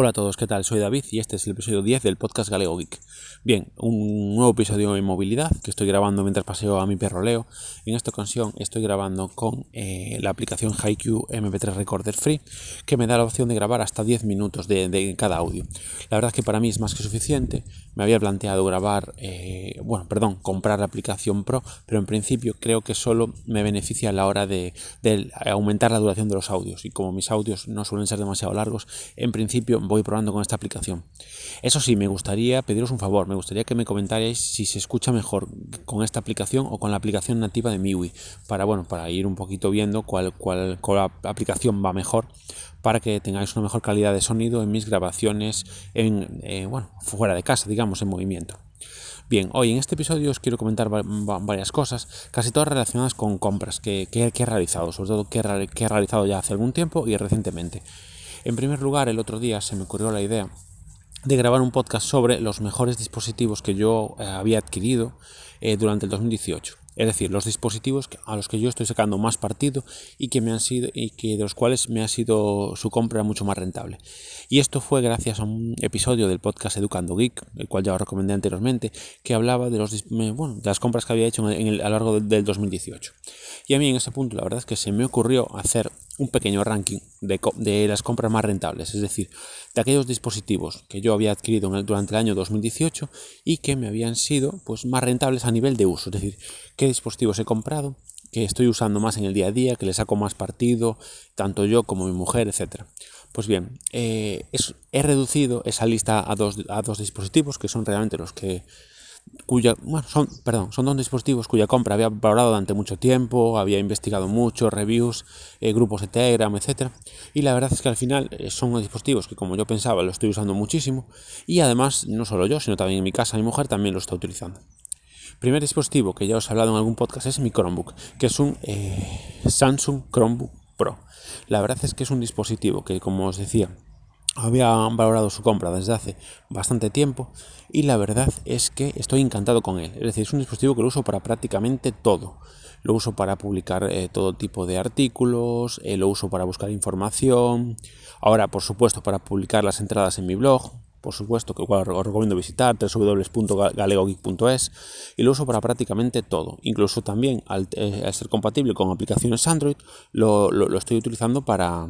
Hola a todos, ¿qué tal? Soy David y este es el episodio 10 del podcast Galego Geek. Bien, un nuevo episodio de movilidad que estoy grabando mientras paseo a mi perro Leo. En esta ocasión estoy grabando con eh, la aplicación HiQ MP3 Recorder Free que me da la opción de grabar hasta 10 minutos de, cada audio. La verdad es que para mí es más que suficiente. Me había planteado grabar, eh, bueno, perdón, comprar la aplicación Pro, pero en principio creo que solo me beneficia a la hora de, de aumentar la duración de los audios. Y como mis audios no suelen ser demasiado largos, en principio voy probando con esta aplicación. Eso sí, me gustaría pediros un favor, me gustaría que me comentarais si se escucha mejor con esta aplicación o con la aplicación nativa de MIUI, para bueno, para ir un poquito viendo cuál, cuál, cuál aplicación va mejor para que tengáis una mejor calidad de sonido en mis grabaciones en, eh, bueno, fuera de casa, digamos, en movimiento. Bien, hoy en este episodio os quiero comentar varias cosas, casi todas relacionadas con compras que, he realizado, sobre todo que he realizado ya hace algún tiempo y recientemente. En primer lugar, el otro día se me ocurrió la idea de grabar un podcast sobre los mejores dispositivos que yo eh, había adquirido eh, durante el 2018. Es decir, los dispositivos a los que yo estoy sacando más partido y que me han sido y que de los cuales me ha sido su compra mucho más rentable. Y esto fue gracias a un episodio del podcast Educando Geek, el cual ya os recomendé anteriormente, que hablaba de los las compras que había hecho en a lo largo del 2018. Y a mí en ese punto la verdad es que se me ocurrió hacer un pequeño ranking de, las compras más rentables, es decir, de aquellos dispositivos que yo había adquirido durante el año 2018 y que me habían sido pues, más rentables a nivel de uso, es decir, qué dispositivos he comprado, que estoy usando más en el día a día, que le saco más partido, tanto yo como mi mujer, etc. Pues bien, eh, he reducido esa lista a dos, a dos dispositivos que son realmente los que cuya, bueno, son, perdón, son dos dispositivos cuya compra había valorado durante mucho tiempo, había investigado mucho, reviews, eh, grupos de Telegram, etc. Y la verdad es que al final eh, son dispositivos que como yo pensaba lo estoy usando muchísimo y además no solo yo, sino también en mi casa mi mujer también lo está utilizando. Primer dispositivo que ya os he hablado en algún podcast es mi Chromebook, que es un eh, Samsung Chromebook Pro. La verdad es que es un dispositivo que, como os decía, había valorado su compra desde hace bastante tiempo y la verdad es que estoy encantado con él. Es decir, es un dispositivo que lo uso para prácticamente todo. Lo uso para publicar eh, todo tipo de artículos, eh, lo uso para buscar información, ahora por supuesto para publicar las entradas en mi blog, por supuesto que os recomiendo visitar www.galegogeek.es y lo uso para prácticamente todo. Incluso también al, eh, ser compatible con aplicaciones Android lo estoy utilizando para,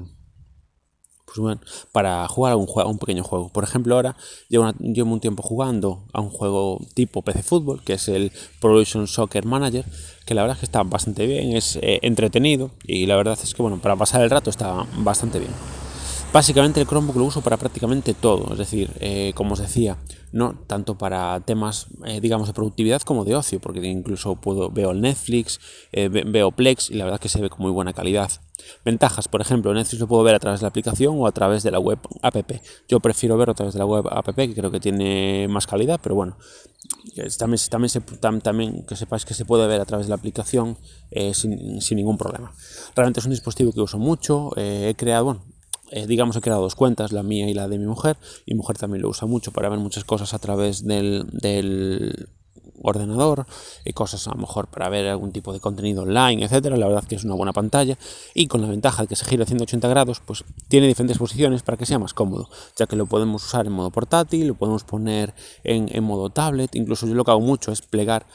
pues bueno, para jugar a un, juego, un pequeño juego. Por ejemplo, ahora llevo, llevo, un tiempo jugando a un juego tipo PC Fútbol, que es el Pro Soccer Manager, que la verdad es que está bastante bien, es eh, entretenido y la verdad es que bueno, para pasar el rato está bastante bien. Básicamente el Chromebook lo uso para prácticamente todo, es decir, eh, como os decía, no tanto para temas, eh, digamos, de productividad como de ocio, porque incluso puedo veo el Netflix, veo Plex y la verdad que se ve con muy buena calidad. Ventajas, por ejemplo, Netflix lo puedo ver a través de la aplicación o a través de la web app. Yo prefiero verlo a través de la web app, que creo que tiene más calidad, pero bueno, también, también, que sepáis que se puede ver a través de la aplicación sin, sin, ningún problema. Realmente es un dispositivo que uso mucho, he creado, bueno, eh, digamos, he creado dos cuentas, la mía y la de mi mujer. Mi mujer también lo usa mucho para ver muchas cosas a través del, del ordenador y cosas a lo mejor para ver algún tipo de contenido online, etcétera. La verdad que es una buena pantalla y con la ventaja de que se gira a 180 grados, pues tiene diferentes posiciones para que sea más cómodo, ya que lo podemos usar en modo portátil, lo podemos poner en, en modo tablet, incluso yo lo que hago mucho es plegar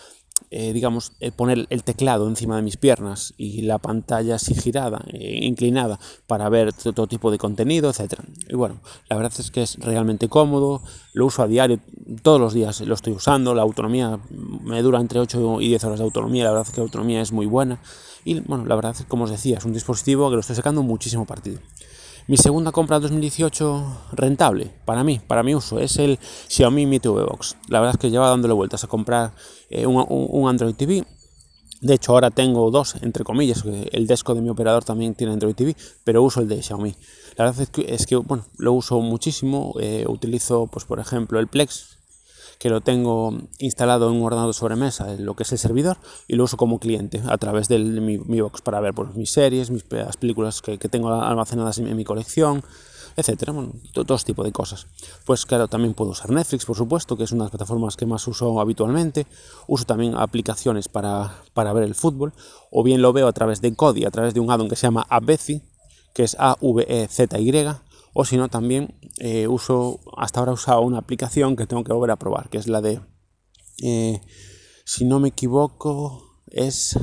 eh, digamos, eh, poner el teclado encima de mis piernas y la pantalla así girada, eh, inclinada, para ver todo tipo de contenido, etc. Y bueno, la verdad es que es realmente cómodo, lo uso a diario, todos los días lo estoy usando, la autonomía me dura entre 8 y 10 horas de autonomía, la verdad es que la autonomía es muy buena. Y bueno, la verdad es como os decía, es un dispositivo que lo estoy sacando muchísimo partido. Mi segunda compra 2018 rentable para mí, para mi uso, es el Xiaomi Mi TV Box. La verdad es que lleva dándole vueltas a comprar eh, un, Android TV. De hecho, ahora tengo dos, entre comillas, el Desco de mi operador también tiene Android TV, pero uso el de Xiaomi. La verdad es que, bueno, lo uso muchísimo. Eh, utilizo, pues por ejemplo, el Plex, que lo tengo instalado en un ordenador sobremesa, lo que es el servidor, y lo uso como cliente a través de mi, box para ver pues, mis series, mis, las películas que, tengo almacenadas en, mi colección, etcétera, bueno, todo, tipo de cosas. Pues claro, también puedo usar Netflix, por supuesto, que es una de las plataformas que más uso habitualmente. Uso también aplicaciones para, para ver el fútbol, o bien lo veo a través de Kodi, a través de un addon que se llama Avezi, que es A-V-E-Z-Y, o si no también eh, uso, hasta ahora he usado una aplicación que tengo que volver a probar, que es la de, eh, si no me equivoco, es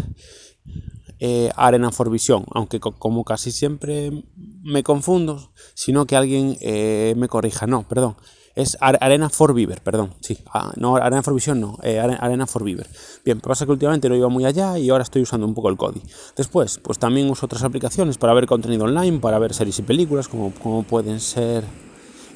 eh, Arena for Vision, aunque como casi siempre me confundo, sino que alguien me corrija, no, perdón, es Arena for Viver, perdón, sí, ah, no Arena for Vision, no, Arena for Viver. Bien, pasa que últimamente no iba muy allá y ahora estoy usando un poco el Kodi. Después, pues también uso otras aplicaciones para ver contenido online, para ver series y películas, como, como pueden ser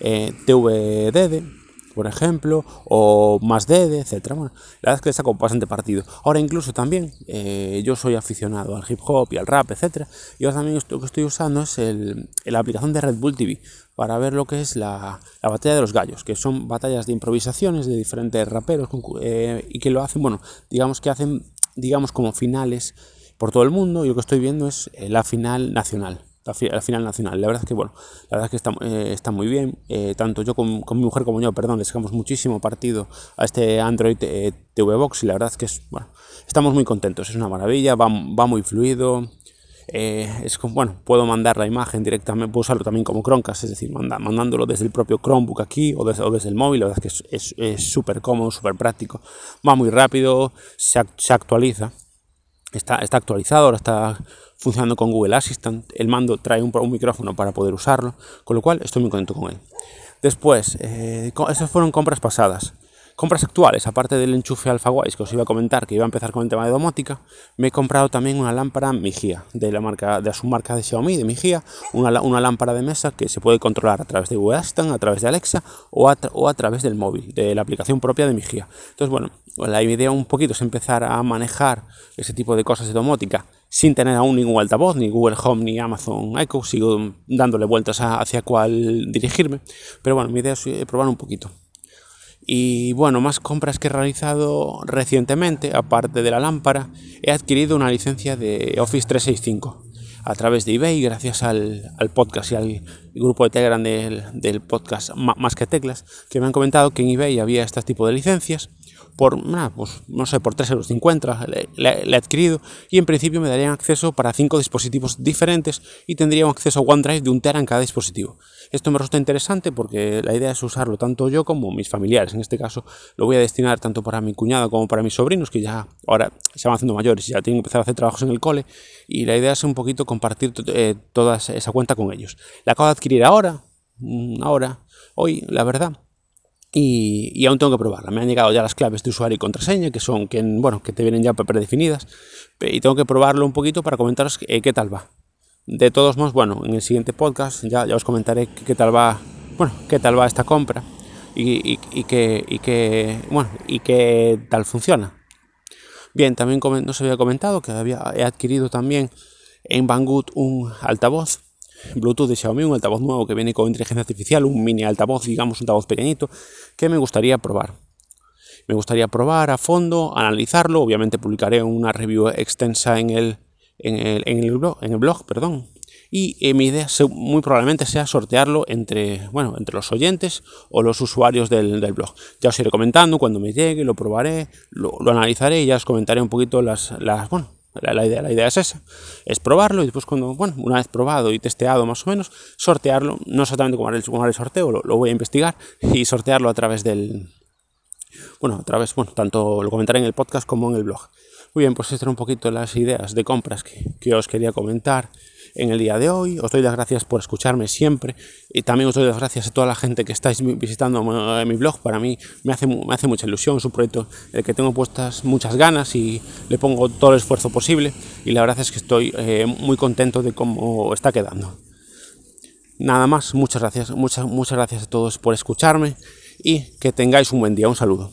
eh, TVDD, por ejemplo, o más DD, etcétera. Bueno, la verdad es que le saco bastante partido. Ahora incluso también, eh, yo soy aficionado al hip hop y al rap, etcétera. Y ahora también lo que estoy usando es el, la aplicación de Red Bull TV para ver lo que es la, la, batalla de los gallos, que son batallas de improvisaciones de diferentes raperos eh, y que lo hacen, bueno, digamos que hacen, digamos como finales por todo el mundo y lo que estoy viendo es la final nacional la, final nacional. La verdad es que, bueno, la verdad es que está, eh, muy bien. Eh, tanto yo con, mi mujer como yo, perdón, le sacamos muchísimo partido a este Android eh, TV Box y la verdad es que es, bueno, estamos muy contentos. Es una maravilla, va, muy fluido. es como, bueno, puedo mandar la imagen directamente, puedo usarlo también como Chromecast, es decir, mandándolo desde el propio Chromebook aquí o desde, desde el móvil, la verdad es que es súper cómodo, súper práctico, va muy rápido, se, se actualiza, está, está actualizado, ahora está funcionando con Google Assistant. El mando trae un, micrófono para poder usarlo, con lo cual estoy muy contento con él. Después, eh, esas fueron compras pasadas. Compras actuales, aparte del enchufe AlphaWise que os iba a comentar, que iba a empezar con el tema de domótica, me he comprado también una lámpara Mijia, de la marca de su marca de Xiaomi, de Mijia, una, una lámpara de mesa que se puede controlar a través de Google Assistant, a través de Alexa o a, o a través del móvil, de la aplicación propia de Mijia. Entonces, bueno, la idea un poquito es empezar a manejar ese tipo de cosas de domótica sin tener aún ningún altavoz, ni Google Home, ni Amazon Echo, sigo dándole vueltas hacia cuál dirigirme, pero bueno, mi idea es eh, probar un poquito. Y bueno, más compras que he realizado recientemente, aparte de la lámpara, he adquirido una licencia de Office 365 a través de eBay, gracias al, podcast y al grupo de Telegram del, del podcast Más que Teclas, que me han comentado que en eBay había este tipo de licencias por, pues, no sé, por 3,50 euros le, he adquirido y en principio me darían acceso para cinco dispositivos diferentes y tendría un acceso a OneDrive de un tera en cada dispositivo. Esto me resulta interesante porque la idea es usarlo tanto yo como mis familiares. En este caso lo voy a destinar tanto para mi cuñado como para mis sobrinos que ya ahora se van haciendo mayores y ya tienen que empezar a hacer trabajos en el cole y la idea es un poquito compartir eh, toda esa cuenta con ellos. La acabo de adquirir ahora, mm, ahora, hoy, la verdad y, aún tengo que probarla. Me han llegado ya las claves de usuario y contraseña, que son que, bueno, que te vienen ya predefinidas, y tengo que probarlo un poquito para comentaros qué, qué tal va. De todos modos, bueno, en el siguiente podcast ya, ya os comentaré qué, tal va, bueno, qué tal va esta compra y, y, y qué, bueno, y qué tal funciona. Bien, también no se había comentado que había, he adquirido también en Banggood un altavoz Bluetooth de Xiaomi, un altavoz nuevo que viene con inteligencia artificial, un mini altavoz, digamos, un altavoz pequeñito, que me gustaría probar. Me gustaría probar a fondo, analizarlo, obviamente publicaré una review extensa en el, en el, en el, blog, en el blog, perdón. Y eh, mi idea muy probablemente sea sortearlo entre, bueno, entre los oyentes o los usuarios del, del blog. Ya os iré comentando cuando me llegue, lo probaré, lo, lo analizaré y ya os comentaré un poquito las, las, bueno, la, idea, la idea es esa, es probarlo y después cuando, bueno, una vez probado y testeado más o menos, sortearlo, no exactamente como el, el sorteo, lo, voy a investigar y sortearlo a través del, bueno, a través, bueno, tanto lo comentaré en el podcast como en el blog. Muy bien, pues estas un poquito las ideas de compras que, que os quería comentar en el día de hoy. Os doy las gracias por escucharme siempre y también os doy las gracias a toda la gente que estáis visitando mi blog. Para mí me hace, me hace mucha ilusión, es un proyecto el que tengo puestas muchas ganas y le pongo todo el esfuerzo posible y la verdad es que estoy eh, muy contento de cómo está quedando. Nada más, muchas gracias, muchas, muchas gracias a todos por escucharme y que tengáis un buen día. Un saludo.